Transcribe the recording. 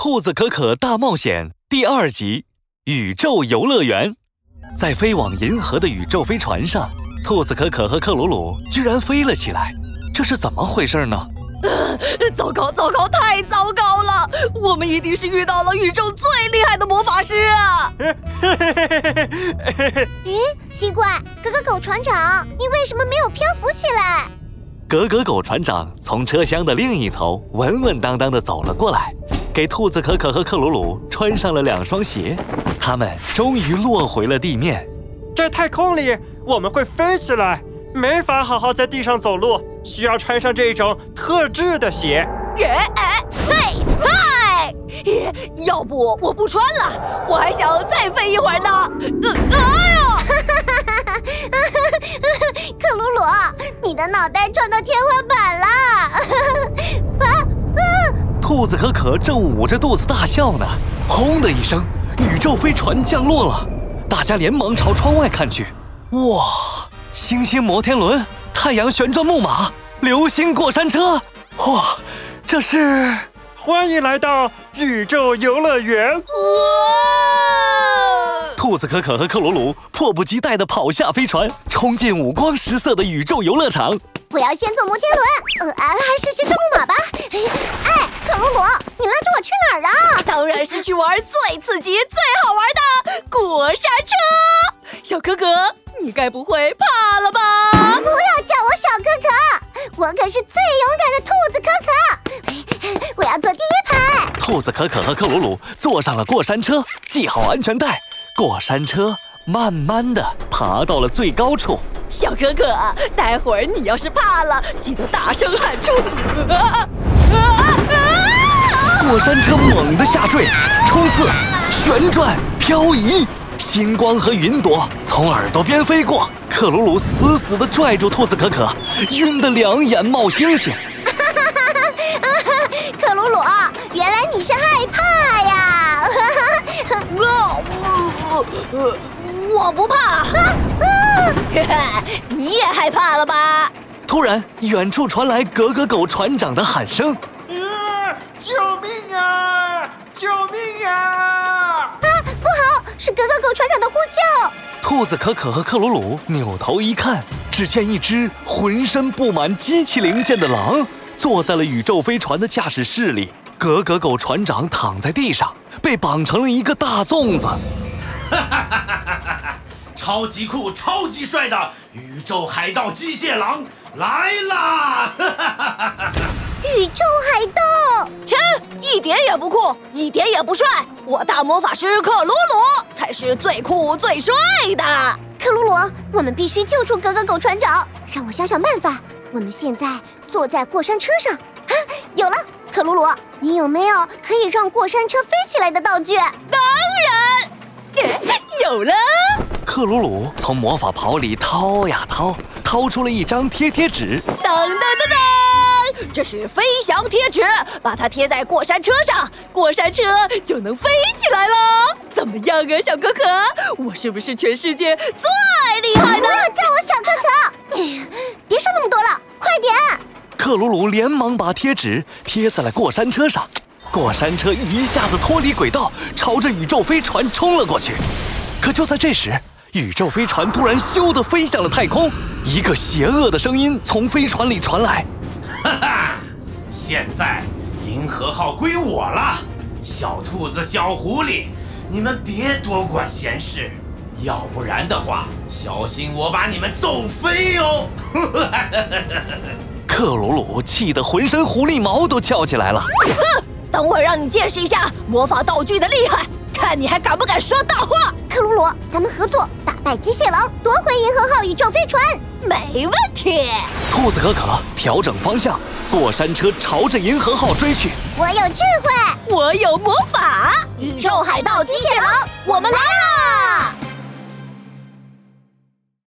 兔子可可大冒险第二集：宇宙游乐园。在飞往银河的宇宙飞船上，兔子可可和克鲁鲁居然飞了起来，这是怎么回事呢？糟糕，糟糕，太糟糕了！我们一定是遇到了宇宙最厉害的魔法师啊！咦，奇怪，格格狗船长，你为什么没有漂浮起来？格格狗船长从车厢的另一头稳稳当当地走了过来。给兔子可可和克鲁鲁穿上了两双鞋，他们终于落回了地面。在太空里，我们会飞起来，没法好好在地上走路，需要穿上这种特制的鞋。哎哎嘿嗨！要不我不穿了，我还想再飞一会儿呢。哎呦！克鲁鲁，你的脑袋撞到天花板了！兔子可可正捂着肚子大笑呢，轰的一声，宇宙飞船降落了。大家连忙朝窗外看去，哇，星星摩天轮、太阳旋转木马、流星过山车，哇，这是欢迎来到宇宙游乐园！哇！兔子可可和克鲁鲁迫不及待地跑下飞船，冲进五光十色的宇宙游乐场。我要先坐摩天轮，呃，还是先坐木马吧。哎，克鲁鲁，你拉着我去哪儿啊？当然是去玩最刺激、最好玩的过山车。小可可，你该不会怕了吧？不要叫我小可可，我可是最勇敢的兔子可可。我要坐第一排。兔子可可和克鲁鲁坐上了过山车，系好安全带，过山车慢慢的爬到了最高处。小可可，待会儿你要是怕了，记得大声喊出。过山车猛地下坠，冲刺，旋转，漂移，星光和云朵从耳朵边飞过。克鲁鲁死死地拽住兔子可可，晕得两眼冒星星。克鲁鲁，原来你是害怕呀！我不怕。你也害怕了吧？突然，远处传来格格狗船长的喊声：“救命啊！救命啊！”啊，不好，是格格狗船长的呼救！兔子可可和克鲁鲁扭头一看，只见一只浑身布满机器零件的狼坐在了宇宙飞船的驾驶室里。格格狗船长躺在地上，被绑成了一个大粽子。哈哈哈哈哈哈！超级酷、超级帅的宇宙海盗机械狼来啦！宇宙海盗，切，一点也不酷，一点也不帅。我大魔法师克鲁鲁才是最酷最帅的。克鲁鲁，我们必须救出格格狗船长。让我想想办法。我们现在坐在过山车上，啊，有了！克鲁鲁，你有没有可以让过山车飞起来的道具？当然，有了。克鲁鲁从魔法袍里掏呀掏，掏出了一张贴贴纸。这是飞翔贴纸，把它贴在过山车上，过山车就能飞起来了。怎么样啊，小可可？我是不是全世界最厉害的？不要叫我小可可！别说那么多了，快点！克鲁鲁连忙把贴纸贴在了过山车上，过山车一下子脱离轨道，朝着宇宙飞船冲了过去。可就在这时，宇宙飞船突然咻的飞向了太空，一个邪恶的声音从飞船里传来：“哈哈，现在银河号归我了，小兔子、小狐狸，你们别多管闲事，要不然的话，小心我把你们揍飞哟！” 克鲁鲁气得浑身狐狸毛都翘起来了。哼，等会让你见识一下魔法道具的厉害，看你还敢不敢说大话！克鲁鲁，咱们合作打败机械狼，夺回银河号宇宙飞船，没问题。兔子可可调整方向，过山车朝着银河号追去。我有智慧，我有魔法，宇宙海盗机械狼，我们来了！